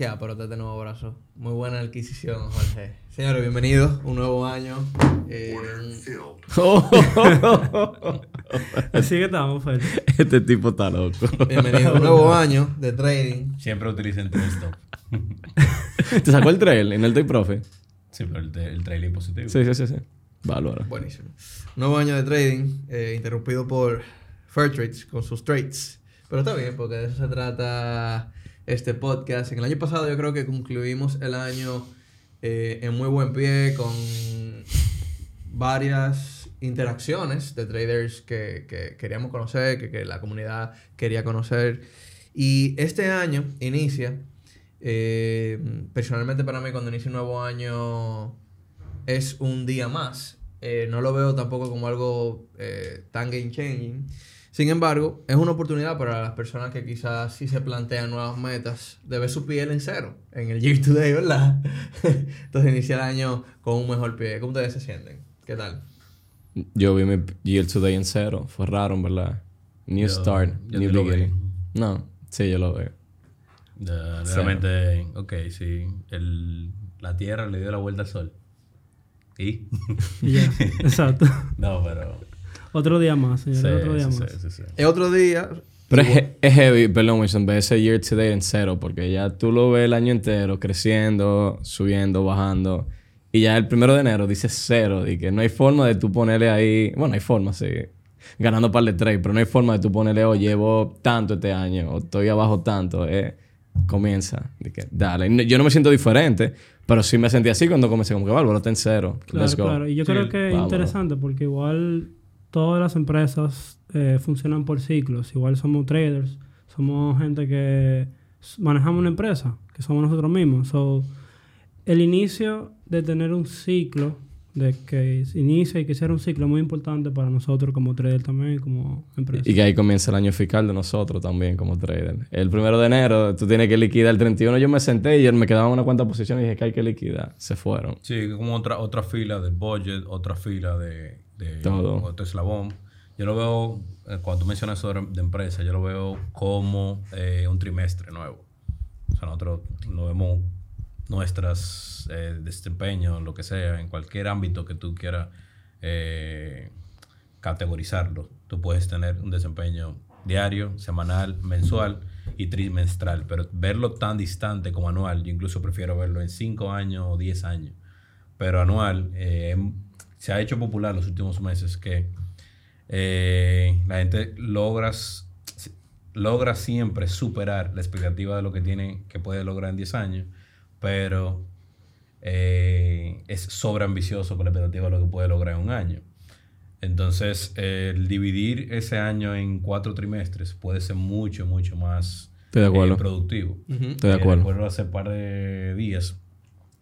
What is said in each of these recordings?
Qué aparte este nuevo abrazo. Muy buena adquisición, Jorge. Señores, bienvenidos. Un nuevo año. Eh, Así que estamos, Fer. Este tipo está loco. bienvenido un nuevo año de trading. Siempre utilicen tres stop. ¿Te sacó el trail en el Day Profe? Sí, pero el, el trailing positivo. Sí, sí, sí. sí. Valora. Buenísimo. Nuevo año de trading, eh, interrumpido por Fairtrades con sus trades. Pero está bien, porque de eso se trata este podcast. En el año pasado yo creo que concluimos el año eh, en muy buen pie con varias interacciones de traders que, que queríamos conocer, que, que la comunidad quería conocer. Y este año inicia, eh, personalmente para mí cuando inicia un nuevo año es un día más. Eh, no lo veo tampoco como algo eh, tan game changing. Sin embargo, es una oportunidad para las personas que quizás sí se plantean nuevas metas de ver su piel en cero en el year to day, ¿verdad? Entonces inicia el año con un mejor pie. ¿Cómo ustedes se sienten? ¿Qué tal? Yo vi mi year today en cero. Fue raro, verdad. New Yo- start, yo new beginning. No, sí, yo lo veo. Realmente, ok, sí. El, la Tierra le dio la vuelta al Sol. ¿Y? Y ya, exacto. no, pero... Otro día más, señor. Sí, otro día sí, más. sí, sí, sí. Es otro día. Pero es, es heavy, perdón, Wilson, ver ese year today en cero, porque ya tú lo ves el año entero creciendo, subiendo, bajando. Y ya el primero de enero dice cero, y que no hay forma de tú ponerle ahí. Bueno, hay forma, sí. Ganando par de trade, pero no hay forma de tú ponerle, oh, llevo tanto este año, o estoy abajo tanto. Eh, comienza. De que, dale. No- Yo no me siento diferente, pero sí me sentí así cuando comencé, como que, Bárbaro, está en cero. Claro, Let's go. claro. Y yo Sí, creo que es interesante porque igual todas las empresas eh, funcionan por ciclos. Igual somos traders, somos gente que manejamos una empresa, que somos nosotros mismos. So, el inicio de tener un ciclo, de que inicia y que sea un ciclo es muy importante para nosotros como traders también y como empresa. Y que ahí comienza el año fiscal de nosotros también como trader. El primero de enero tú tienes que liquidar. El 31 yo me senté y me quedaba una cuanta posición y dije que hay que liquidar. Se fueron. Sí, como otra, otra fila de budget, otra fila de, de Todo. otro eslabón. Yo lo veo, eh, cuando tú mencionas eso de, empresa, yo lo veo como eh, un trimestre nuevo. O sea, nosotros lo vemos nuestras eh, desempeños, lo que sea, en cualquier ámbito que tú quieras eh, categorizarlo. Tú puedes tener un desempeño diario, semanal, mensual y trimestral, pero verlo tan distante como anual, yo incluso prefiero verlo en 5 años o 10 años. Pero anual eh, se ha hecho popular los últimos meses que eh, la gente logras, logra siempre superar la expectativa de lo que tiene, que puede lograr en 10 años, pero eh, es sobreambicioso con la expectativa de lo que puede lograr en un año. Entonces, eh, el dividir ese año en cuatro trimestres puede ser mucho, mucho más Estoy de acuerdo. eh, productivo. Estoy de Eh, acuerdo. recuerdo hace un par de días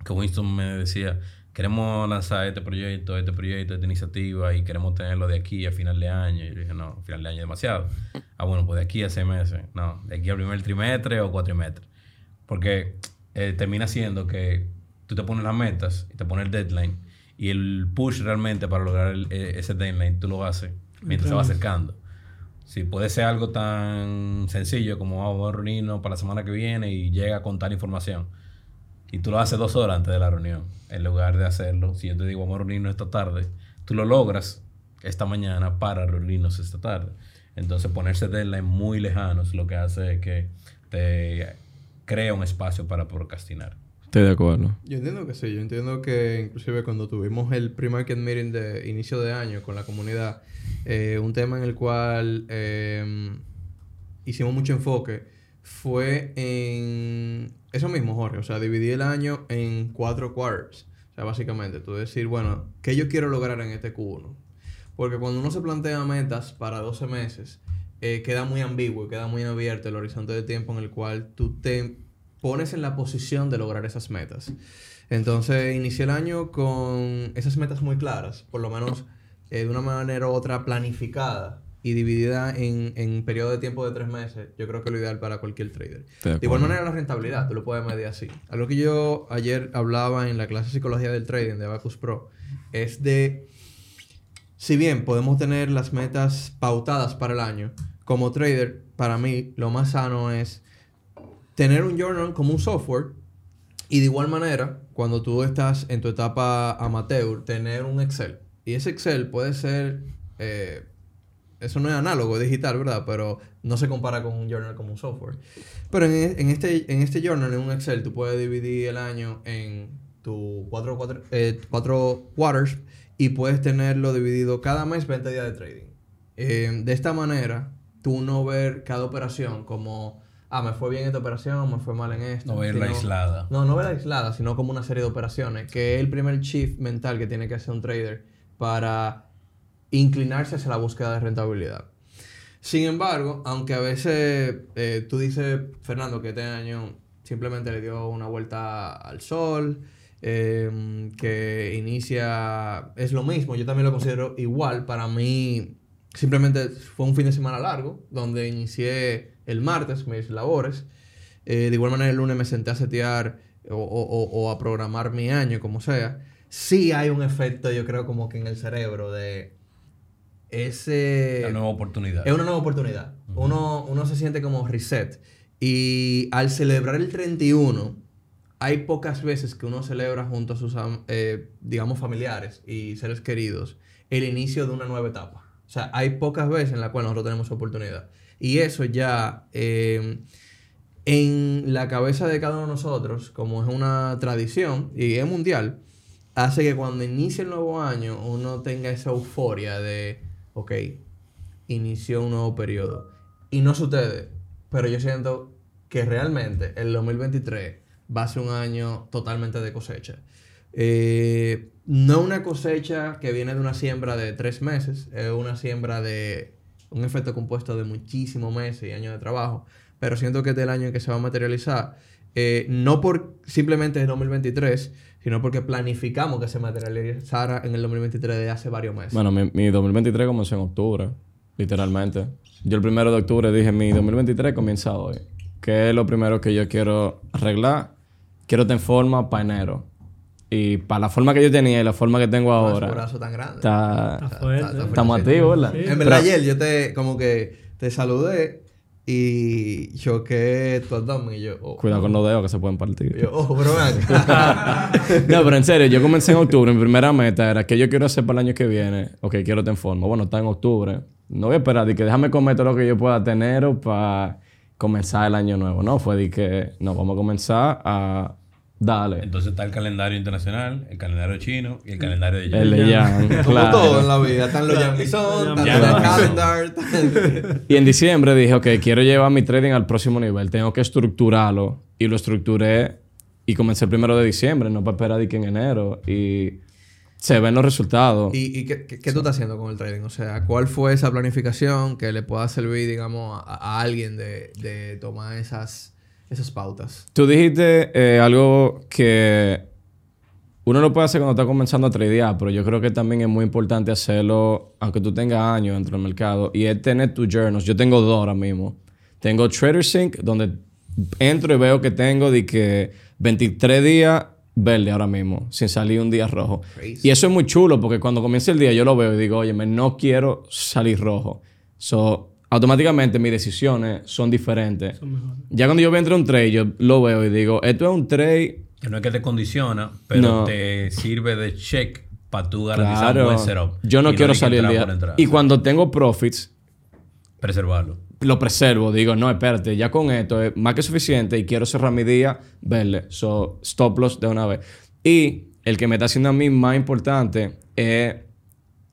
que Winston me decía, queremos lanzar este proyecto, este proyecto, esta iniciativa y queremos tenerlo de aquí a final de año. Y yo dije, no, final de año es demasiado. Ah, bueno, pues de aquí a seis meses. No, de aquí al primer trimestre o cuatrimestre. Porque eh, termina siendo que tú te pones las metas y te pones el deadline y el push realmente para lograr el- eh, ese deadline tú lo haces mientras se va acercando. Si puede ser algo tan sencillo como "Ah, vamos a reunirnos para la semana que viene y llega con tal información. Y tú lo haces dos horas antes de la reunión. En lugar de hacerlo, si yo te digo vamos a reunirnos esta tarde, tú lo logras esta mañana para reunirnos esta tarde. Entonces ponerse deadline muy lejano es lo que hace que te crea un espacio para procrastinar. Estoy de acuerdo. Yo entiendo que sí, yo entiendo que inclusive cuando tuvimos el pre-market meeting de inicio de año con la comunidad, eh, un tema en el cual eh, hicimos mucho enfoque fue en eso mismo, Jorge, o sea, dividir el año en cuatro quarters. O sea, básicamente, tú decir, bueno, ¿qué yo quiero lograr en este Q1? Porque cuando uno se plantea metas para 12 meses, eh, queda muy ambiguo y queda muy abierto el horizonte de tiempo en el cual tú te pones en la posición de lograr esas metas. Entonces, inicié el año con esas metas muy claras, por lo menos eh, de una manera u otra planificada y dividida en, en periodo de tiempo de tres meses. Yo creo que es lo ideal para cualquier trader. De De igual manera, la rentabilidad, tú lo puedes medir así. Algo que yo ayer hablaba en la clase de psicología del trading de Abacus Pro es de, si bien podemos tener las metas pautadas para el año, como trader, para mí lo más sano es tener un journal como un software y de igual manera, cuando tú estás en tu etapa amateur, tener un Excel. Y ese Excel puede ser, eh, eso no es análogo, es digital, ¿verdad? Pero no se compara con un journal como un software. Pero en, en este, en este journal, en un Excel, tú puedes dividir el año en tus cuatro, cuatro, eh, cuatro quarters y puedes tenerlo dividido cada mes 20 días de trading. Eh, de esta manera, tú no ver cada operación como, ah, me fue bien esta operación o me fue mal en esta. No verla aislada. no, no verla aislada, sino como una serie de operaciones, que es el primer shift mental que tiene que hacer un trader para inclinarse hacia la búsqueda de rentabilidad. Sin embargo, aunque a veces eh, tú dices, Fernando, que este año simplemente le dio una vuelta al sol, eh, que inicia, es lo mismo, yo también lo considero igual, para mí simplemente fue un fin de semana largo, donde inicié el martes mis labores, eh, de igual manera el lunes me senté a setear o, o- o- a programar mi año, como sea, sí hay un efecto, yo creo, como que en el cerebro de ese... La nueva oportunidad. Es una nueva oportunidad. uno, uno se siente como reset. Y al celebrar el 31, hay pocas veces que uno celebra junto a sus, eh, digamos, familiares y seres queridos el inicio de una nueva etapa. O sea, hay pocas veces en las cuales nosotros tenemos oportunidad. Y eso ya, eh, en la cabeza de cada uno de nosotros, como es una tradición y es mundial, hace que cuando inicie el nuevo año uno tenga esa euforia de, ok, inició un nuevo periodo. Y no sé ustedes, pero yo siento que realmente el 2023 va a ser un año totalmente de cosecha. Eh, no una cosecha que viene de una siembra de tres meses, es una siembra de un efecto compuesto de muchísimos meses y años de trabajo, pero siento que es el año en que se va a materializar, eh, no por simplemente el 2023, sino porque planificamos que se materializara en el 2023 de hace varios meses. Bueno, mi, mi 2023 comenzó en octubre, literalmente. Yo el primero de octubre dije, mi 2023 comienza hoy. ¿Qué es lo primero que yo quiero arreglar? Quiero tener forma para enero. Y para la forma que yo tenía y la forma que tengo Con ese ahora, brazo tan grande. está, Está fuerte. estamos activos, ¿verdad? Sí. En verdad, ayer yo te, como que te saludé y choqué tu abdomen y yo, oh, Cuidado con los dedos que se pueden partir. yo, oh, acá. no, pero en serio, yo comencé en octubre. Mi primera meta era que yo quiero hacer para el año que viene. Ok, quiero tener forma. Bueno, está en octubre. No voy a esperar de que déjame comer todo lo que yo pueda tener para comenzar el año nuevo. No, fue de que no, vamos a comenzar a darle. Entonces está el calendario internacional, el calendario chino y el calendario de El de Como claro. todo en la vida. Están los Yamison, están Mission. calendar. Y en diciembre dije, ok, quiero llevar mi trading al próximo nivel. Tengo que estructurarlo. Y lo estructuré y comencé el primero de diciembre, no para esperar de que en enero. Y se ven los resultados. ¿Y, y qué, qué- qué tú estás haciendo con el trading? O sea, ¿cuál fue esa planificación que le pueda servir, digamos, a, a alguien de, de tomar esas, esas pautas? Tú dijiste eh, algo que uno lo puede hacer cuando está comenzando a tradear, pero yo creo que también es muy importante hacerlo aunque tú tengas años dentro del mercado y es tener tus journals. Yo tengo dos ahora mismo. Tengo TraderSync, donde entro y veo que tengo de que 23 días verde ahora mismo, sin salir un día rojo. Crazy. Y eso es muy chulo porque cuando comienza el día yo lo veo y digo, oye, no quiero salir rojo. So, automáticamente mis decisiones son diferentes. Son mejores. Ya cuando yo entro a un trade, yo lo veo y digo, esto es un trade. Que no es que te condiciona, pero No. te sirve de check para tú garantizar un Claro, buen setup. yo no quiero salir el día. Y cuando tengo profits, Preservarlo. lo preservo. Digo, no, espérate, ya con esto es más que suficiente y quiero cerrar mi día, verle. So, stop loss de una vez. Y el que me está haciendo a mí más importante es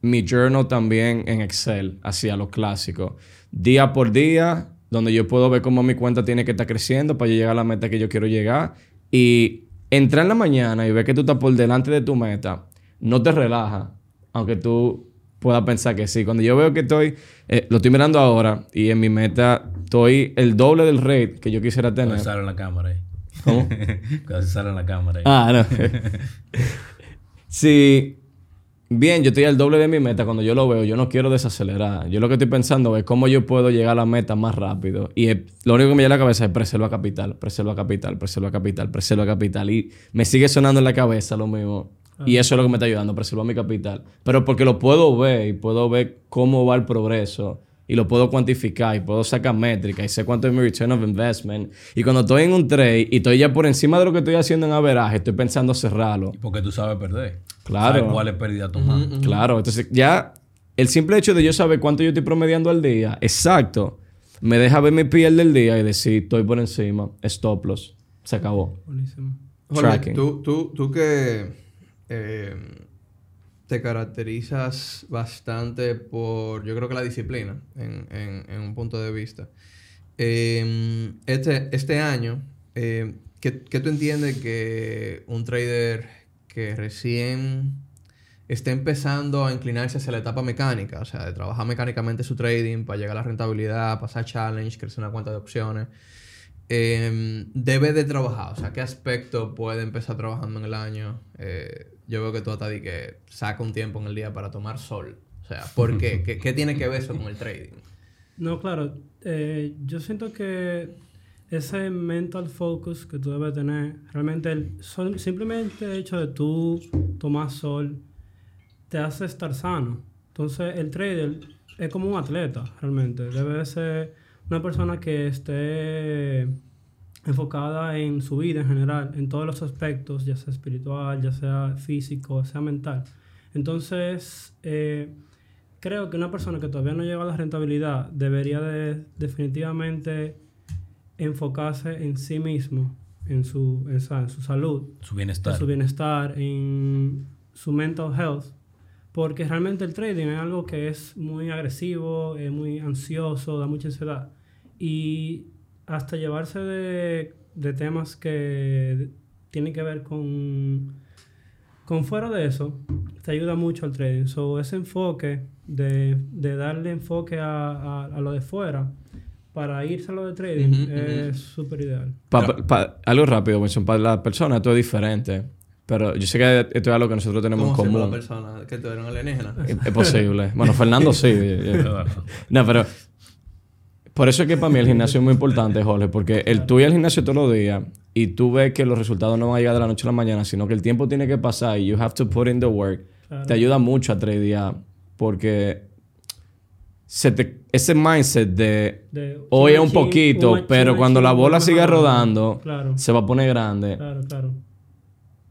mi journal también en Excel, hacia lo clásico. Día por día, donde yo puedo ver cómo mi cuenta tiene que estar creciendo para yo llegar a la meta que yo quiero llegar. Y entrar en la mañana y ver que tú estás por delante de tu meta, no te relaja, aunque tú puedas pensar que sí. Cuando yo veo que estoy, eh, lo estoy mirando ahora y en mi meta estoy el doble del rate que yo quisiera Cuando tener. sale en la cámara ahí. ¿Cómo? Cuando sale en la cámara ahí. Ah, no. sí. Bien, yo estoy al doble de mi meta. Cuando yo lo veo, yo no quiero desacelerar. Yo lo que estoy pensando es cómo yo puedo llegar a la meta más rápido. Y lo único que me llega a la cabeza es preserva capital, preserva capital, preserva capital, preserva capital. Y me sigue sonando en la cabeza lo mismo. Y eso es lo que me está ayudando, preservar mi capital. Pero porque lo puedo ver y puedo ver cómo va el progreso y lo puedo cuantificar y puedo sacar métricas y sé cuánto es mi return of investment. Y cuando estoy en un trade y estoy ya por encima de lo que estoy haciendo en averaje, estoy pensando cerrarlo. Porque tú sabes perder. Claro. Sabes cuál es pérdida tomar. Claro, entonces ya el simple hecho de yo saber cuánto yo estoy promediando al día, exacto, me deja ver mi piel del día y decir, estoy por encima, stop loss, se acabó. Buenísimo. Jorge, Tracking. tú, tú, tú que eh, te caracterizas bastante por, yo creo que la disciplina, en, en- en un punto de vista. Eh, este, este año, eh, ¿qué, qué tú entiendes que un trader que recién está empezando a inclinarse hacia la etapa mecánica, o sea, de trabajar mecánicamente su trading para llegar a la rentabilidad, pasar challenge, crecer una cuenta de opciones, eh, debe de trabajar? O sea, ¿qué aspecto puede empezar trabajando en el año? Eh, yo veo que tú hasta di que saca un tiempo en el día para tomar sol. O sea, ¿por qué? ¿Qué, tiene que ver eso con el trading? No, claro. eh, yo siento que ese mental focus que tú debes tener, realmente el, sol- simplemente el hecho de tú tomar sol te hace estar sano. Entonces el trader es como un atleta, realmente. Debe de ser una persona que esté enfocada en su vida en general, en todos los aspectos, ya sea espiritual, ya sea físico, sea mental. Entonces, eh, creo que una persona que todavía no llega a la rentabilidad debería de definitivamente enfocarse en sí mismo, en su, en en su salud, Su en bienestar. su bienestar, en su mental health, porque realmente el trading es algo que es muy agresivo, es muy ansioso, da mucha ansiedad y hasta llevarse de, de temas que tienen que ver con, con fuera de eso, te ayuda mucho al trading. So, ese enfoque de, de darle enfoque a, a, a lo de fuera para irse a lo de trading Ujú, ujú. es súper ideal. Pa- pa- algo rápido, Wilson, para la persona esto es diferente, pero yo sé que esto es algo que nosotros tenemos en ¿Cómo se llama la común. persona que un alienígena? Es, es posible. Bueno, Fernando sí. No, pero por eso es que para mí el gimnasio es muy importante, Jorge, porque el tú ir al gimnasio todos los días y tú ves que los resultados no van a llegar de la noche a la mañana, sino que el tiempo tiene que pasar y you have to put in the work, Claro. te ayuda mucho a tradear porque se te- ese mindset de De hoy es un poquito, pero cuando la bola siga rodando, Claro, se va a poner grande, claro, claro.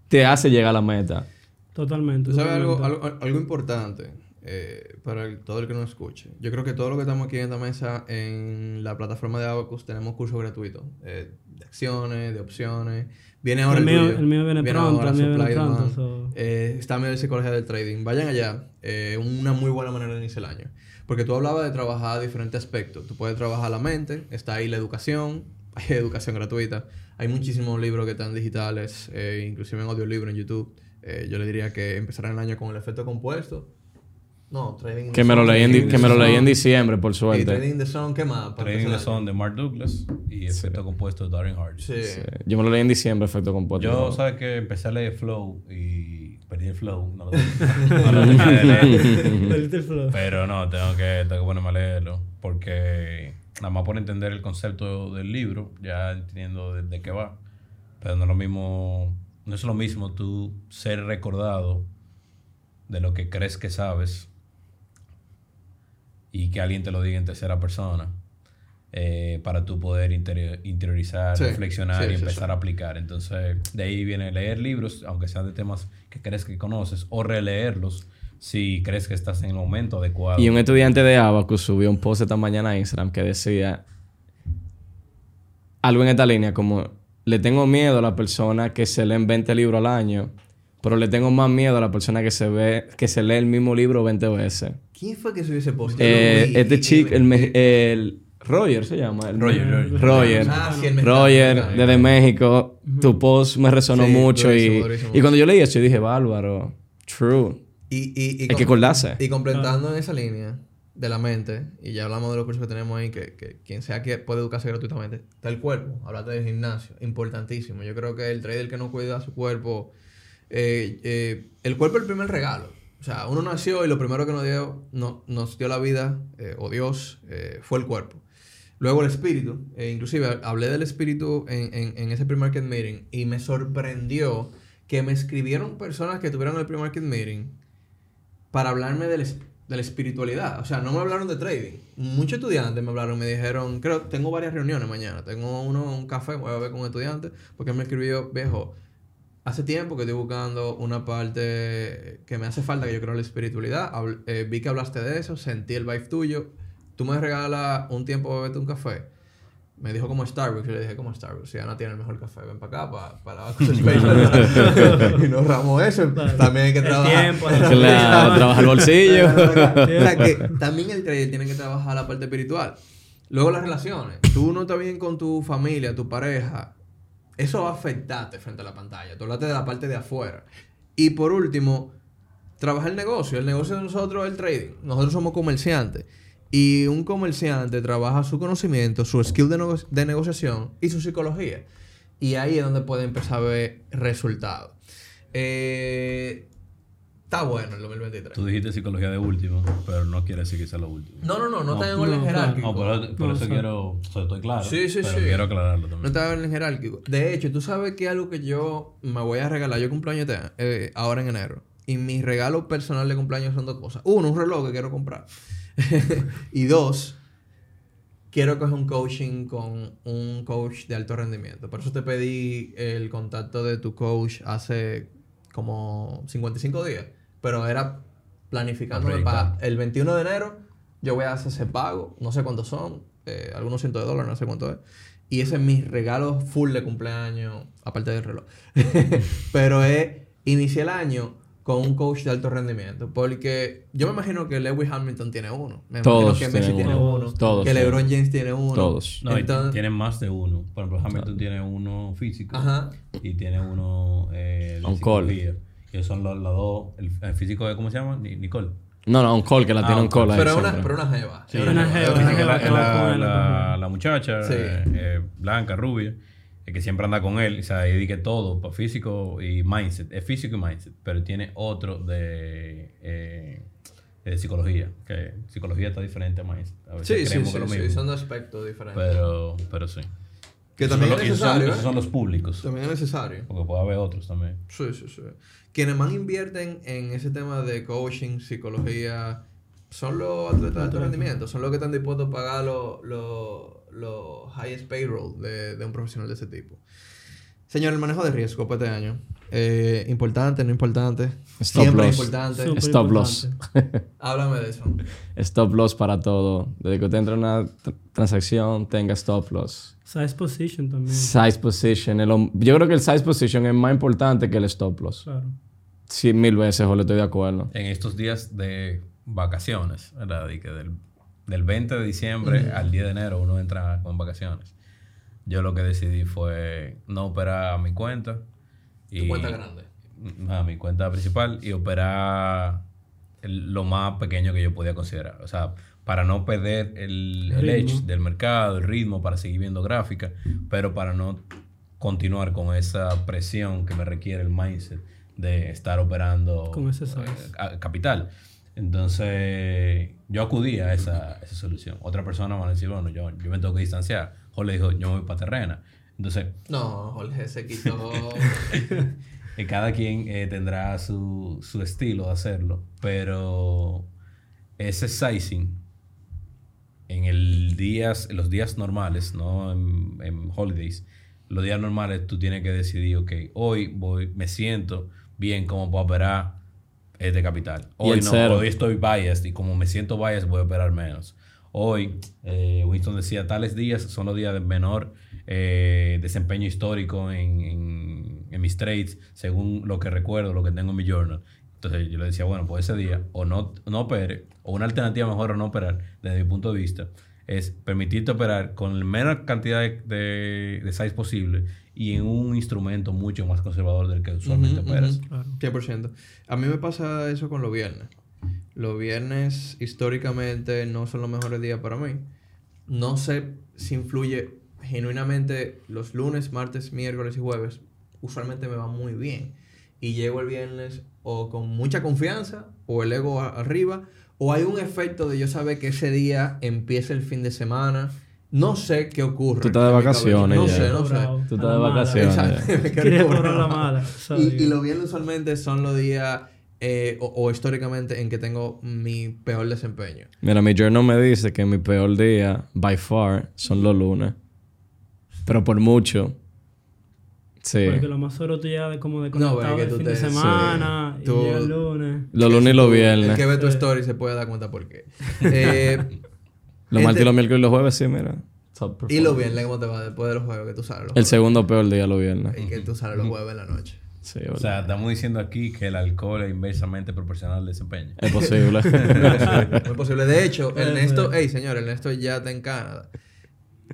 te hace llegar a la meta. Totalmente. ¿Tú sabes algo, totalmente. algo, algo importante eh, para el- todo el que nos escuche? Yo creo que todo lo que estamos aquí en esta mesa, en la plataforma de Abacus, tenemos cursos gratuitos eh, de acciones, de opciones. Viene ahora el, el, mío, el mío viene, pronto, ahora el mío viene pronto. So- Eh, está medio de psicología del trading. Vayan allá. Eh, una muy buena manera de iniciar el año. Porque tú hablabas de trabajar diferentes aspectos. Tú puedes trabajar la mente. Está ahí la educación. Hay educación gratuita. Hay muchísimos libros que están digitales. eh, inclusive en audiolibro en YouTube. Eh, yo le diría que empezarán el año con el efecto compuesto. No, Trading in Que the me lo Zone, leí en, in que the me lo Zone. leí en diciembre, por Y suerte. Trading in the Zone, ¿qué más? Trading the empezar el Sun de Mark Douglas y Efecto Compuesto de Darren Hart. Sí. Sí. Yo me lo leí en diciembre, efecto compuesto. Yo, sabes que empecé a leer Flow y perdí el Flow. No lo. Perdiste el flow. Pero no, tengo que, tengo que ponerme a leerlo. Porque nada más por entender el concepto del libro, ya entendiendo de, de qué va. Pero no es lo mismo, no es lo mismo tú ser recordado de lo que crees que sabes y que alguien te lo diga en tercera persona eh, para tú poder interi- interiorizar, Sí, reflexionar sí, y sí, empezar sí. a aplicar. Entonces, de ahí viene leer libros, aunque sean de temas que crees que conoces, o releerlos si crees que estás en el momento adecuado. Y un estudiante de Abacus subió un post esta mañana a Instagram que decía algo en esta línea como le tengo miedo a la persona que se leen 20 libros al año, pero le tengo más miedo a la persona que se ve que se lee el mismo libro 20 veces. ¿Quién fue que subió ese post? Eh, vi este chico, el, el Roger se llama. el- Roger, Roger. Roger. Ah, sí, Roger, desde México, tu post me resonó Sí, mucho durísimo, y, durísimo. y cuando yo leí eso yo dije, bárbaro, true. Y, y, y Hay que acordarse. Y completando en esa línea de la mente, y ya hablamos de los cursos que tenemos ahí, que, que quien sea que puede educarse gratuitamente, está el cuerpo, hablaste del gimnasio, importantísimo. Yo creo que el trader que no cuida su cuerpo, eh, eh, el cuerpo es el primer regalo. O sea, uno nació y lo primero que nos dio, no- nos dio la vida, eh, o Dios, fue el cuerpo. Luego el espíritu, inclusive hablé del espíritu en, en, ese pre-market meeting y me sorprendió que me escribieron personas que tuvieron el pre-market meeting para hablarme del, de la espiritualidad. O sea, no me hablaron de trading. Muchos estudiantes me hablaron, me dijeron, creo, tengo varias reuniones mañana. Tengo uno, un café, voy a ver con un estudiante, porque me escribió, viejo, hace tiempo que estoy buscando una parte que me hace falta, que yo creo en la espiritualidad. Habl- eh, vi que hablaste de eso, sentí el vibe tuyo. Tú me regalas un tiempo para beberte un café. Me dijo como Starbucks, yo le dije como Starbucks, si Ana tiene el mejor café, ven para acá, para, para y nos ramos eso. También hay que El trabajar. tiempo, la Claro, trabaja el bolsillo. o sea que también el trader tiene que trabajar la parte espiritual. Luego las relaciones. Tú no estás bien con tu familia, tu pareja. Eso va a afectarte frente a la pantalla. Tú hablaste de la parte de afuera. Y por último, trabajar el negocio. El negocio de nosotros es el trading. Nosotros somos comerciantes. Y un comerciante trabaja su conocimiento, su skill de, de negociación y su psicología. Y ahí es donde puede empezar a ver resultados. Eh, está bueno el 2023. Tú dijiste psicología de último, pero no quiere decir que sea lo último. No, no, no, no, No. está en orden No, jerárquico. No, por, por No, eso quiero. O sea, estoy claro. Sí, sí, pero sí. quiero aclararlo No también. está en orden jerárquico. De hecho, tú sabes que algo que yo me voy a regalar. Yo cumpleaños este- eh, ahora en enero. Y mi regalo personal de cumpleaños son dos cosas. Uno, un reloj que quiero comprar. y dos, quiero coger un coaching con un coach de alto rendimiento. Por eso te pedí el contacto de tu coach hace como 55 días. Pero era planificándome para el 21 de enero. Yo voy a hacer ese pago. No sé cuántos son. eh, algunos cientos de dólares, no sé cuánto es. Y ese es mi regalo full de cumpleaños, aparte del reloj. Pero es, inicié el año con un coach de alto rendimiento. Porque yo me imagino que Lewis Hamilton tiene uno. Me Todos imagino que Messi tienen tiene uno. uno. Todos que. LeBron James tiene uno. Todos. No, y Entonces- tienen más de uno. Por ejemplo, Hamilton tiene uno físico Ajá. y tiene uno eh, de On call. psicología. Que son los, los dos. El, el físico de, ¿cómo se llama? Ni- Nicole. No, no, un call, que la Ah, tiene un call ahí Pero una, pero una jeva. Sí, una jeva, la, la- la- la muchacha Sí. eh, eh, blanca, rubia, eh, que siempre anda con él, o sea, y que todo, pa- físico y mindset, es físico y mindset, pero tiene otro de, eh, de psicología, que psicología está diferente a mindset. A veces Sí, sí, sí, que es lo sí, mismo, son dos aspectos diferentes. pero, pero sí. Que también son es los- esos son- necesario, esos son los públicos, También es necesario. porque puede haber otros también. Sí, sí, sí. Quienes más invierten en ese tema de coaching, psicología, son los atletas de alto rendimiento, son los que están dispuestos a pagar los los- los highest payroll de, de un profesional de ese tipo. Señor, el manejo de riesgo para este año. Eh, importante, no importante. Stop Siempre loss. importante. Stop loss. importante. Háblame de eso. Stop loss para todo. Desde que usted entra en una tr- transacción, tenga stop loss. Size position también. Size position. el yo creo que el size position es más importante que el stop loss. Claro. Sí, mil veces, o le estoy de acuerdo. En estos días de vacaciones, ¿verdad? Y que del, del 20 de diciembre al 10 de enero uno entra con vacaciones. Yo lo que decidí fue no operar a mi cuenta. Y, Tu cuenta grande. A mi cuenta principal y operar el- lo más pequeño que yo podía considerar. O sea, para no perder el, el edge del mercado, el ritmo, para seguir viendo gráficas, pero para no continuar con esa presión que me requiere el mindset de estar operando Con ese eh, capital. Entonces, yo acudí a esa, esa solución. Otra persona me va a decir, bueno, yo, yo me tengo que distanciar. Jorge dijo, yo me voy para terrena. Entonces, No, Jorge se quitó. cada quien eh, tendrá su, su estilo de hacerlo, pero ese sizing en el días, en los días normales, no en, en holidays, los días normales tú tienes que decidir, ok, hoy voy, me siento bien como puedo operar este capital. Hoy no, cero. hoy estoy biased y como me siento biased voy a operar menos. Hoy, eh, Winston decía, tales días son los días de menor eh, desempeño histórico en, en, en mis trades, según lo que recuerdo, lo que tengo en mi journal. Entonces yo le decía, bueno, pues ese día o no, no opere, o una alternativa mejor a no operar, desde mi punto de vista, es permitirte operar con la menor cantidad de, de, de size posible y en un instrumento mucho más conservador del que usualmente operas. ujú. Claro. 100%. A mí me pasa eso con los viernes. Los viernes históricamente no son los mejores días para mí. No sé si influye genuinamente los lunes, martes, miércoles y jueves. Usualmente me va muy bien. Y llego el viernes o con mucha confianza o el ego arriba o hay un efecto de yo saber que ese día empieza el fin de semana. No sé qué ocurre. Tú estás de vacaciones No ya. sé, no sé. Tú estás de mala. vacaciones. Exacto. la mala. Y, y los viernes usualmente son los días eh, o, o históricamente en que tengo mi peor desempeño. Mira, mi journal me dice que mi peor día, by far, son los lunes. Pero por mucho. Sí. Porque lo más seguro tú llegas de como de No, el tú fin te- de semana sí. y Tú- el lunes. Los lunes y los El viernes. que ve tu story se puede dar cuenta por qué. Eh, Los este- martes y los miércoles y los jueves, sí, mira. Top y los viernes, ¿cómo te va después de los juegos que tú sales? Los El jueves? segundo peor día, los viernes. Y que tú sales los jueves en la noche. Sí, O sea, estamos diciendo aquí que el alcohol es inversamente proporcional al desempeño. es posible. Muy posible. De hecho, Ernesto, hey señor, Ernesto ya está en Canadá.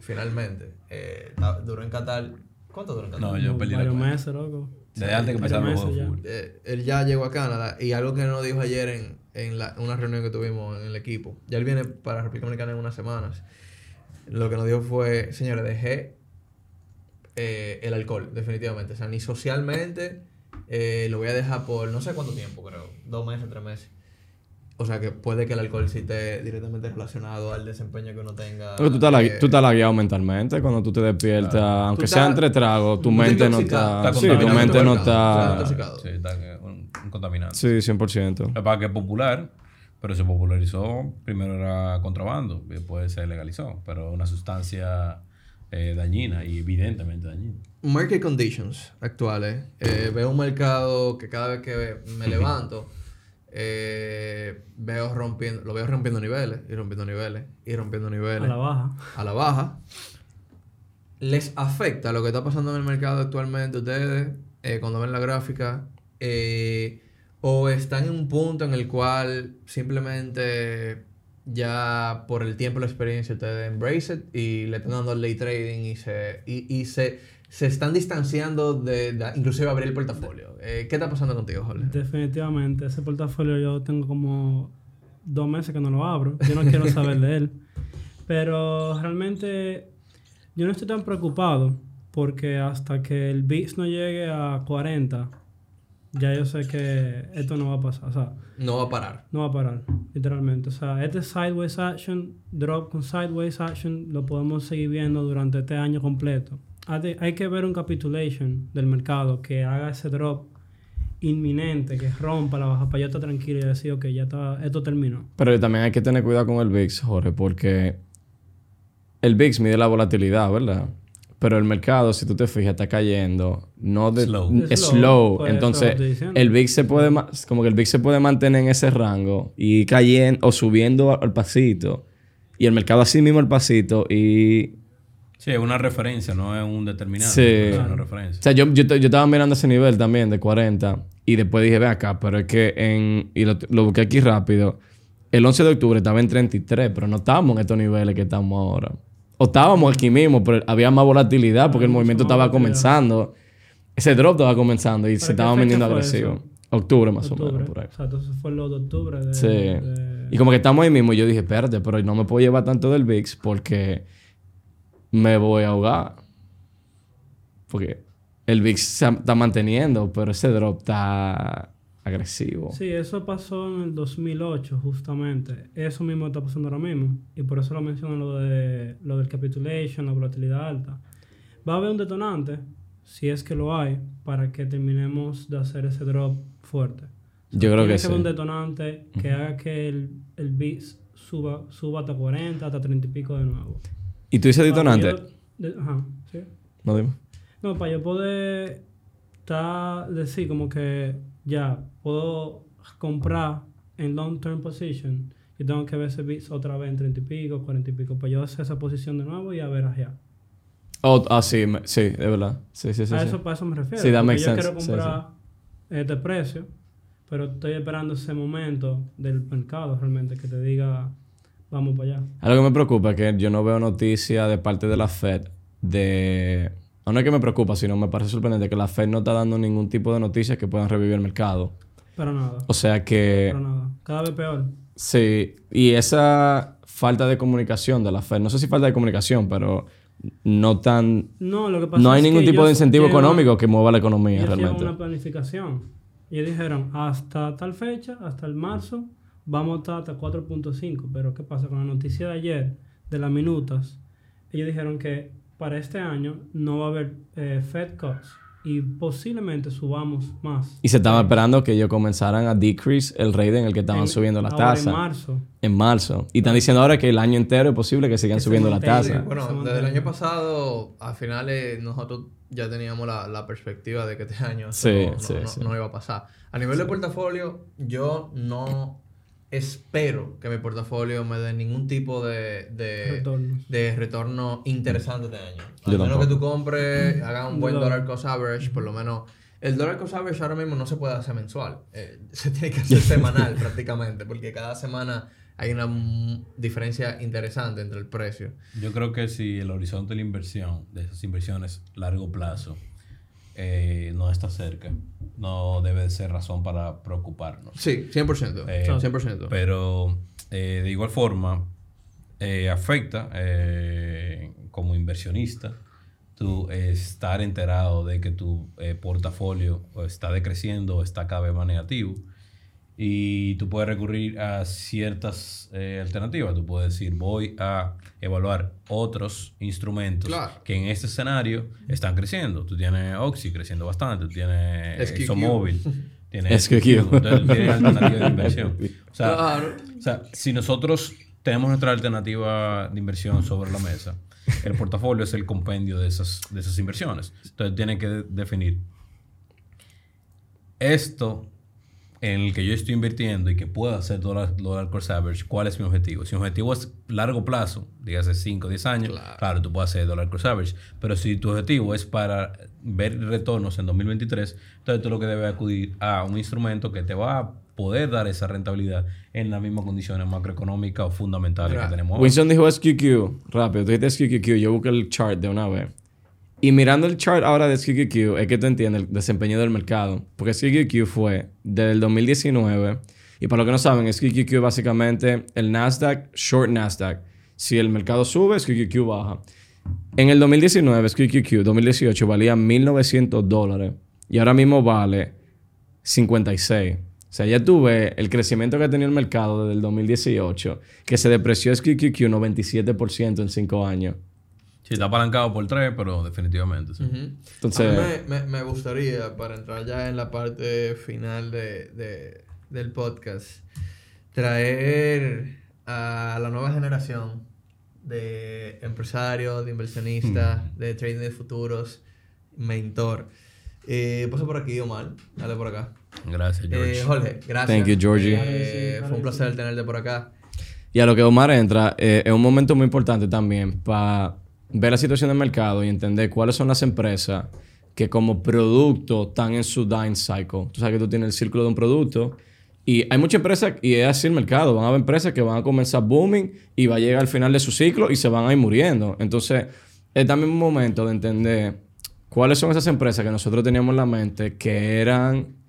Finalmente. Eh, duró en Qatar. ¿Cuánto duró en Qatar? No, yo perdí Varios meses, loco. Desde antes que los juegos de ya. Eh, él ya llegó a Canadá y algo que nos dijo ayer en, en la- una reunión que tuvimos en el equipo. Ya él viene para República Dominicana en unas semanas. Lo que nos dijo fue, señores, dejé eh, el alcohol, definitivamente. O sea, ni socialmente eh, lo voy a dejar por no sé cuánto tiempo, creo. Dos meses, tres meses. O sea, que puede que el alcohol sí esté directamente relacionado al desempeño que uno tenga. Porque tú estás, eh, tú estás lagueado mentalmente cuando tú te despiertas. Aunque Tú sea entre tragos, tu mente no está... Está Sí, tu contaminado, mente no está... intoxicado. Sí, está un, un contaminante. Sí, 100%. Lo que pasa es que es popular, pero se popularizó, primero era contrabando, después se legalizó, pero una sustancia eh, dañina y evidentemente dañina. Market conditions actuales. Eh, veo un mercado que cada vez que me levanto, eh, veo rompiendo, lo veo rompiendo niveles, y rompiendo niveles, y rompiendo niveles. A la baja. a la baja. ¿Les afecta lo que está pasando en el mercado actualmente ustedes eh, cuando ven la gráfica? Eh, ¿O están en un punto en el cual simplemente ya por el tiempo y la experiencia ustedes embrace it y le están dando al day trading y se, y, y se, se están distanciando de, de inclusive abrir el portafolio? Eh, ¿Qué está pasando contigo, Jorge? Definitivamente. Ese portafolio yo tengo como dos meses que no lo abro. Yo no quiero saber de él. Pero realmente yo no estoy tan preocupado porque hasta que el VIX no llegue a 40, ya yo sé que esto no va a pasar. O sea, No va a parar. no va a parar, literalmente. O sea, este sideways action, drop con sideways action, lo podemos seguir viendo durante este año completo. Hay que ver un capitulation del mercado que haga ese drop inminente, que rompa la baja para yo estar tranquilo y decir, ok, ya está, esto terminó. Pero también hay que tener cuidado con el VIX, Jorge, porque el VIX mide la volatilidad, ¿verdad? Pero el mercado, si tú te fijas, está cayendo. No de, Slow. Entonces, el VIX se puede... Como que el VIX se puede mantener en ese rango y cayendo o subiendo al pasito. Y el mercado así mismo al pasito y... Sí, es una referencia, no es un determinante. Sí. Es una O referencia. sea, yo, yo, yo estaba mirando ese nivel también de 40 y después dije, ve acá, pero es que en... Y lo, lo busqué aquí rápido. El 11 de octubre estaba en 33, pero no estábamos en estos niveles que estamos ahora. O estábamos aquí mismo, pero había más volatilidad porque el movimiento estaba comenzando. Ese drop estaba comenzando y se estaba vendiendo agresivo. eso? Octubre más Octubre. o menos, por ahí. O sea, entonces fue el 2 de octubre. De, Sí. de- Y como que estamos ahí mismo, yo dije, espérate, pero no me puedo llevar tanto del VIX porque me voy a ahogar. Porque el VIX se está manteniendo, pero ese drop está agresivo. Sí, eso pasó en el 2008, justamente. Eso mismo está pasando ahora mismo. Y por eso lo menciono lo, de, lo del capitulation, la volatilidad alta. Va a haber un detonante, si es que lo hay, para que terminemos de hacer ese drop fuerte. Yo creo Tiene que sí. haber un detonante que haga que el, el VIX suba, suba hasta 40, hasta 30 y pico de nuevo. ¿Y tú dices detonante? Yo- de- ajá, sí. No, dime. No, para yo poder estar, decir como que ya puedo comprar en long term position, yo tengo que ver ese bits otra vez en 30 y pico, 40 y pico, para yo hacer esa posición de nuevo y a ver allá. Oh, ah, sí, me- sí, de verdad. Sí, sí, sí. a sí. eso, para eso me refiero. Sí, that makes yo sense. quiero Sí, comprar este precio, pero estoy esperando ese momento del mercado realmente que te diga, vamos para allá. Algo que me preocupa es que yo no veo noticias de parte de la Fed de... No es que me preocupa, sino me parece sorprendente que la Fed no está dando ningún tipo de noticias que puedan revivir el mercado. Para nada. O sea que... Para nada. Cada vez peor. Sí, y esa falta de comunicación de la Fed, no sé si falta de comunicación, pero no tan... No, lo que pasa No hay es ningún que tipo de incentivo económico que mueva la economía realmente. una planificación. Y dijeron, hasta tal fecha, hasta el marzo, vamos a estar hasta 4.5. Pero ¿qué pasa? Con la noticia de ayer, de las minutas, ellos dijeron que para este año no va a haber eh, Fed cuts. y posiblemente subamos más. Y se estaba esperando que ellos comenzaran a decrease el rate en el que estaban En- subiendo la ahora tasa. En marzo. En marzo. Y están diciendo ahora que el año entero es posible que sigan Que subiendo la mantenga. tasa. Bueno, desde el año pasado, a finales, nosotros ya teníamos la, la perspectiva de que este año eso Sí, no, no- sí, no- sí. no iba a pasar. A nivel de portafolio, yo no espero que mi portafolio me dé ningún tipo de, de, retorno interesante este año. Al menos que tú compres, hagas un buen No. dollar cost average, por lo menos. El dollar cost average ahora mismo no se puede hacer mensual. Eh, se tiene que hacer semanal prácticamente, porque cada semana hay una diferencia interesante entre el precio. Yo creo que si el horizonte de la inversión, de esas inversiones largo plazo, eh, no está cerca, no debe de ser razón para preocuparnos. Sí, 100%. Eh, 100%. Pero eh, de igual forma, afecta como inversionista tú estar enterado de que tu portafolio está decreciendo o está cada vez más negativo. Y tú puedes recurrir a ciertas eh, alternativas. Tú puedes decir, voy a evaluar otros instrumentos Claro. que en este escenario están creciendo. Tú tienes Oxy creciendo bastante, tú tienes. ExxonMobil, tienes SQQ. Entonces, tienes alternativas de inversión. O sea, Claro. o sea, si nosotros tenemos nuestra alternativa de inversión sobre la mesa, el portafolio es el compendio de esas, de esas inversiones. Entonces tienen que de- definir esto en el que yo estoy invirtiendo y que pueda hacer dólar, dólar cost average, ¿cuál es mi objetivo? Si mi objetivo es largo plazo, dígase 5 o 10 años, Claro. claro. tú puedes hacer dólar cost average. Pero si tu objetivo es para ver retornos en 2023, entonces tú lo que debes acudir a un instrumento que te va a poder dar esa rentabilidad en las mismas condiciones macroeconómicas o fundamentales Mira, que tenemos ahora. Winston dijo SQQ. Rápido, tú dijiste SQQ. Yo busqué el chart de una vez. Y mirando el chart ahora de SQQ, es que tú entiendes el desempeño del mercado. Porque SQQ fue desde el 2019. Y para los que no saben, SQQ es básicamente el Nasdaq, short Nasdaq. Si el mercado sube, SQQ baja. En el 2019, SQQ 2018 valía 1.900 dólares. Y ahora mismo vale 56. O sea, ya tuve el crecimiento que ha tenido el mercado desde el 2018, que se depreció SQQQ 97% en 5 años. Sí, está apalancado por tres, pero definitivamente sí. Ujú. Entonces- A mí me, me- me gustaría, para entrar ya en la parte final de, de- del podcast, traer a la nueva generación de empresarios, de inversionistas, Hmm. de trading de futuros, mentor. Eh, pasa por aquí, Omar. Dale por acá. Gracias, George. Eh, Jorge, gracias. Thank you, Georgie. Eh, fue un placer tenerte por acá. Y a lo que Omar entra, eh, es un momento muy importante también para ver la situación del mercado y entender cuáles son las empresas que como producto están en su dying cycle. Tú sabes que tú tienes el círculo de un producto y hay muchas empresas, y es así el mercado, van a haber empresas que van a comenzar booming y va a llegar al final de su ciclo y se van a ir muriendo. Entonces, es también un momento de entender cuáles son esas empresas que nosotros teníamos en la mente que eran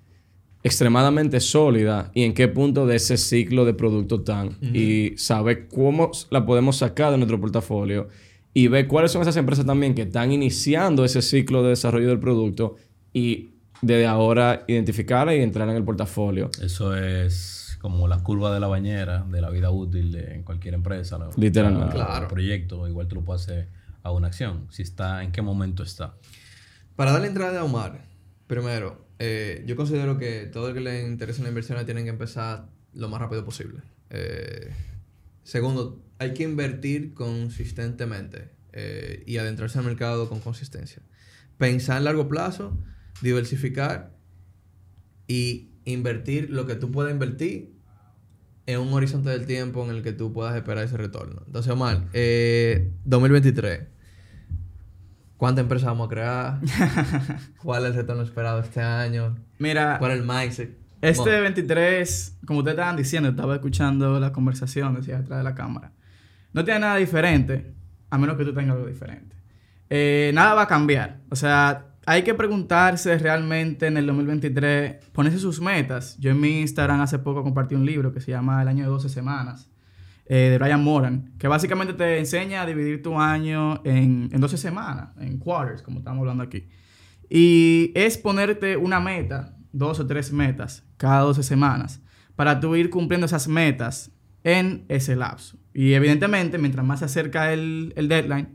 extremadamente sólida y en qué punto de ese ciclo de producto están y saber cómo la podemos sacar de nuestro portafolio y ver cuáles son esas empresas también que están iniciando ese ciclo de desarrollo del producto y desde ahora identificarla y entrar en el portafolio. Eso es como la curva de la bañera de la vida útil de en cualquier empresa. ¿no? Literalmente. Claro. un proyecto, igual tú lo puedes hacer a una acción. Si está, en qué momento está. Para darle entrada a Omar, primero, eh, yo considero que todo el que le interese la inversión tienen que empezar lo más rápido posible. Eh, segundo, hay que invertir consistentemente eh, y adentrarse al mercado con consistencia. Pensar en largo plazo, diversificar y invertir lo que tú puedas invertir en un horizonte del tiempo en el que tú puedas esperar ese retorno. Entonces, Omar, eh, 2023. ¿Cuántas empresas vamos a crear? ¿Cuál es el retorno esperado este año? Mira, ¿Cuál es el mindset? Este Bueno, 23, como ustedes estaban diciendo, estaba escuchando la conversación decía detrás de la cámara. No tiene nada diferente, a menos que tú tengas algo diferente. Eh, nada va a cambiar. O sea, hay que preguntarse realmente en el 2023, ponerse sus metas. Yo en mi Instagram hace poco compartí un libro que se llama El año de 12 semanas, eh, de Brian Moran, que básicamente te enseña a dividir tu año en, en 12 semanas, en quarters, como estamos hablando aquí. Y es ponerte una meta, dos o tres metas, cada 12 semanas, para tú ir cumpliendo esas metas en ese lapso. Y evidentemente, mientras más se acerca el, el deadline,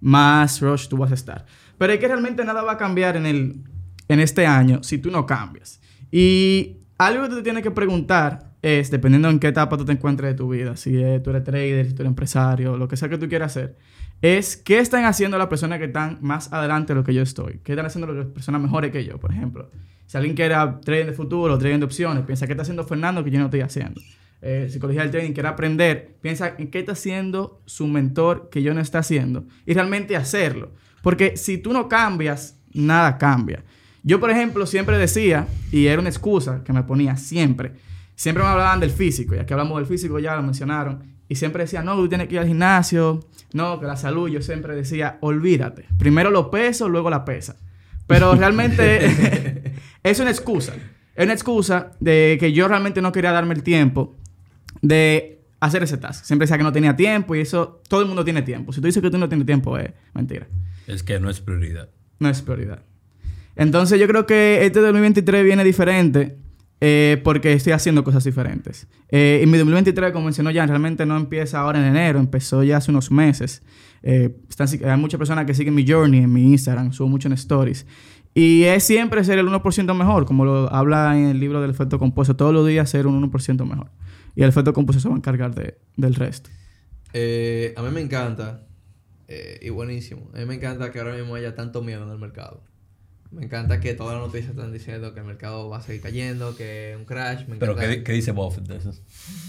más rush tú vas a estar. Pero es que realmente nada va a cambiar en el en este año si tú no cambias? Y algo que tú te tienes que preguntar es, dependiendo en qué etapa tú te encuentres de tu vida, si eh, tú eres trader, si tú eres empresario, lo que sea que tú quieras hacer, es qué están haciendo las personas que están más adelante de lo que yo estoy. ¿Qué están haciendo las personas mejores que yo, por ejemplo? Si alguien quiere trading de futuro, trading de opciones, piensa qué está haciendo Fernando que yo no estoy haciendo. Eh, psicología del trading quiere aprender, piensa en qué está haciendo su mentor que yo no está haciendo y realmente hacerlo. Porque si tú no cambias, nada cambia. Yo, por ejemplo, siempre decía, y era una excusa que me ponía siempre, siempre me hablaban del físico, y aquí hablamos del físico, ya lo mencionaron, y siempre decía, no, tú tienes que ir al gimnasio, no, que la salud, yo siempre decía, olvídate, primero lo peso, luego la pesa. Pero realmente es una excusa, es una excusa de que yo realmente no quería darme el tiempo de hacer ese task. Siempre decía que no tenía tiempo y eso, todo el mundo tiene tiempo. Si tú dices que tú no tienes tiempo, es mentira. Es que no es prioridad. No es prioridad. Entonces yo creo que este 2023 viene diferente eh, porque estoy haciendo cosas diferentes. Eh, y mi 2023, como mencionó ya, realmente no empieza ahora en enero, empezó ya hace unos meses. Eh, están, hay muchas personas que siguen mi journey en mi Instagram, subo mucho en stories. Y es siempre ser el 1% mejor, como lo habla en el libro del efecto compuesto, todos los días ser un 1% mejor. Y el efecto compuesto se va a encargar de, del resto. a mí me encanta, y buenísimo, a mí me encanta que ahora mismo haya tanto miedo en el mercado. Me encanta que todas las noticias están diciendo que el mercado va a seguir cayendo, que un crash. Pero ¿qué, ¿qué, dice Buffett de eso?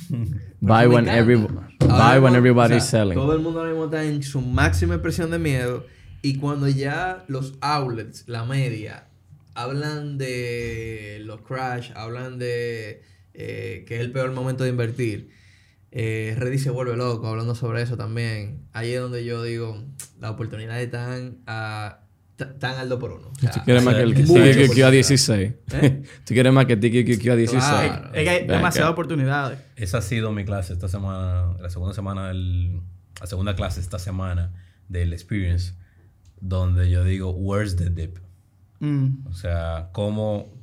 buy when, every, buy when everybody's selling. Todo el mundo ahora mismo está en su máxima expresión de miedo. Y cuando ya los outlets, la media, hablan de los crash, hablan de eh, que es el peor momento de invertir, eh, Reddit se vuelve loco hablando sobre eso también. Ahí es donde yo digo, las oportunidades están a tan alto por uno. tú quieres más que el TQQ a 16. ¿Eh? tú quieres más que el TQQ a 16. Es que hay demasiadas oportunidades. Esa ha sido mi clase esta semana, la segunda semana del, la segunda clase esta semana del Experience, donde yo digo, where's the dip? Mm. O sea, cómo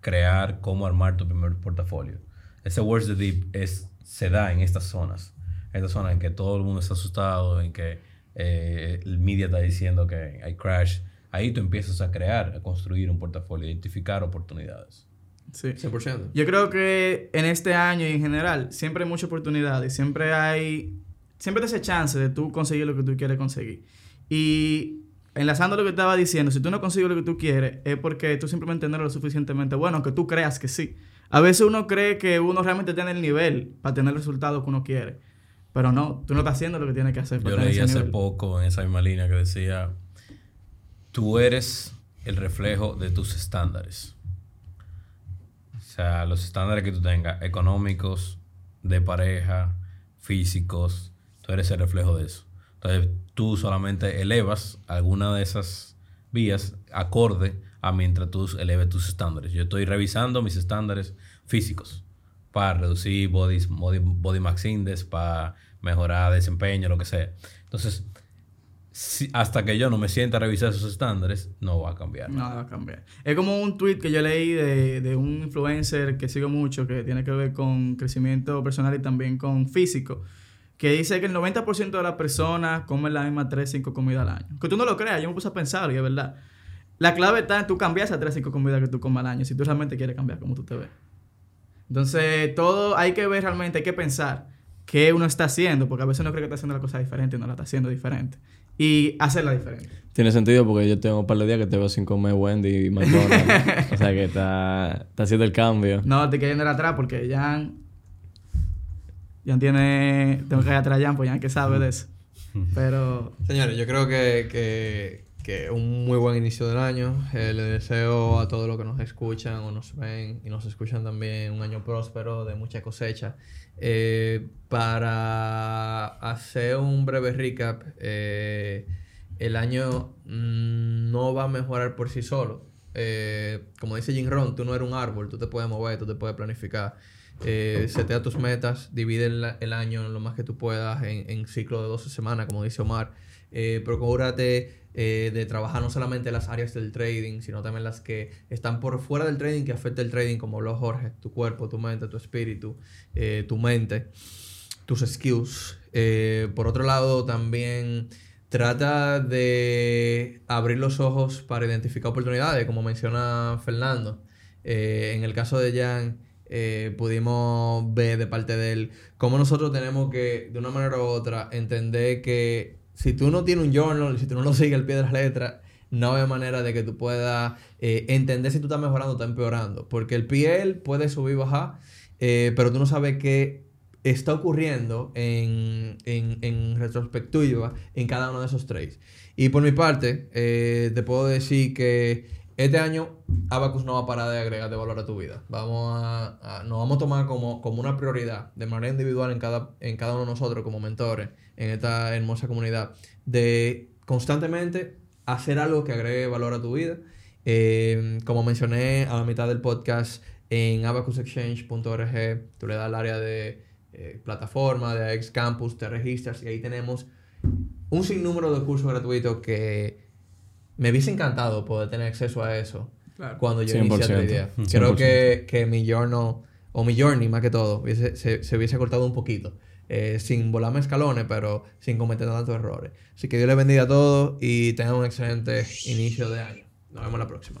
crear, cómo armar tu primer portafolio. Ese where's the dip es, se da en estas zonas. En estas zonas en que todo el mundo está asustado, en que eh, el media está diciendo que hay crash ahí tú empiezas a crear, a construir un portafolio, identificar oportunidades. Sí. 100%. Yo creo que en este año y en general siempre hay mucha oportunidad y siempre hay, siempre te hace chance de tú conseguir lo que tú quieres conseguir. Y enlazando lo que estaba diciendo, si tú no consigues lo que tú quieres, es porque tú simplemente no eres lo suficientemente bueno, que tú creas que sí. A veces uno cree que uno realmente tiene el nivel para tener el resultado que uno quiere. Pero no, tú no estás haciendo lo que tienes que hacer. Yo leí hace poco en esa misma línea que decía, tú eres el reflejo de tus estándares. O sea, los estándares que tú tengas, económicos, de pareja, físicos, tú eres el reflejo de eso. Entonces, tú solamente elevas alguna de esas vías acorde a mientras tú eleves tus estándares. Yo estoy revisando mis estándares físicos para reducir body, body, body max index, para mejorar desempeño, lo que sea. Entonces, hasta que yo no me sienta a revisar esos estándares, no va a cambiar. No va a cambiar. Es como un tweet que yo leí de, de, un influencer que sigo mucho, que tiene que ver con crecimiento personal y también con físico, que dice que el 90% de las personas comen la misma 3, 5 comidas al año. Que tú no lo creas, yo me puse a pensar y es verdad. La clave está en tú cambiar esas 3, 5 comidas que tú comes al año, si tú realmente quieres cambiar como tú te ves. Entonces, todo hay que ver realmente, hay que pensar qué uno está haciendo, porque a veces uno cree que está haciendo la cosa diferente y no la está haciendo diferente y hacerla diferente. Tiene sentido porque yo tengo un par de días que te veo sin comer Wendy y McDonald's. o sea que está, está haciendo el cambio. No, te quería ir atrás porque ya ya tiene. Tengo que ir atrás ya, pues ya que sabe de eso. Pero. Señores, yo creo que, que, que un muy buen inicio del año. Eh, le deseo a todos los que nos escuchan o nos ven y nos escuchan también un año próspero de mucha cosecha. Eh, para hacer un breve recap, eh, el año mm, no va a mejorar por sí solo. Eh, como dice Jim Ron, tú no eres un árbol, tú te puedes mover, tú te puedes planificar. Eh, setea tus metas, divide el, año lo más que tú puedas en, en ciclo de 12 semanas, como dice Omar. Eh, procúrate eh, de trabajar no solamente las áreas del trading, sino también las que están por fuera del trading que afecta el trading, como habló Jorge, tu cuerpo, tu mente, tu espíritu, eh, tu mente, tus skills. Por otro lado, también trata de abrir los ojos para identificar oportunidades, como menciona Fernando. En el caso de Jan, eh, pudimos ver de parte de él cómo nosotros tenemos que, de una manera u otra, entender que si tú no tienes un journal, si tú no lo sigues al pie de las letras, no hay manera de que tú puedas eh, entender si tú estás mejorando o estás empeorando. Porque el PL puede subir y bajar, eh, pero tú no sabes qué está ocurriendo en, en, en retrospectiva en cada uno de esos trades. Y por mi parte, te puedo decir que este año Abacus no va a parar de agregar de valor a tu vida. Vamos a- nos vamos a tomar como, como una prioridad de manera individual en cada, en cada uno de nosotros como mentores en esta hermosa comunidad de constantemente hacer algo que agregue valor a tu vida. Eh, como mencioné a la mitad del podcast, en abacusexchange.org tú le das al área de eh, plataforma, de ex campus, te registras y ahí tenemos un sinnúmero de cursos gratuitos que me hubiese encantado poder tener acceso a eso Claro. cuando yo 100%, inicié la idea. 100%. Creo que, que mi journal, o mi journey más que todo, hubiese- se, se hubiese cortado un poquito. eh, sin volarme escalones, pero sin cometer tantos errores. Así que Dios les bendiga a todos y tengan un excelente inicio de año. Nos vemos la próxima.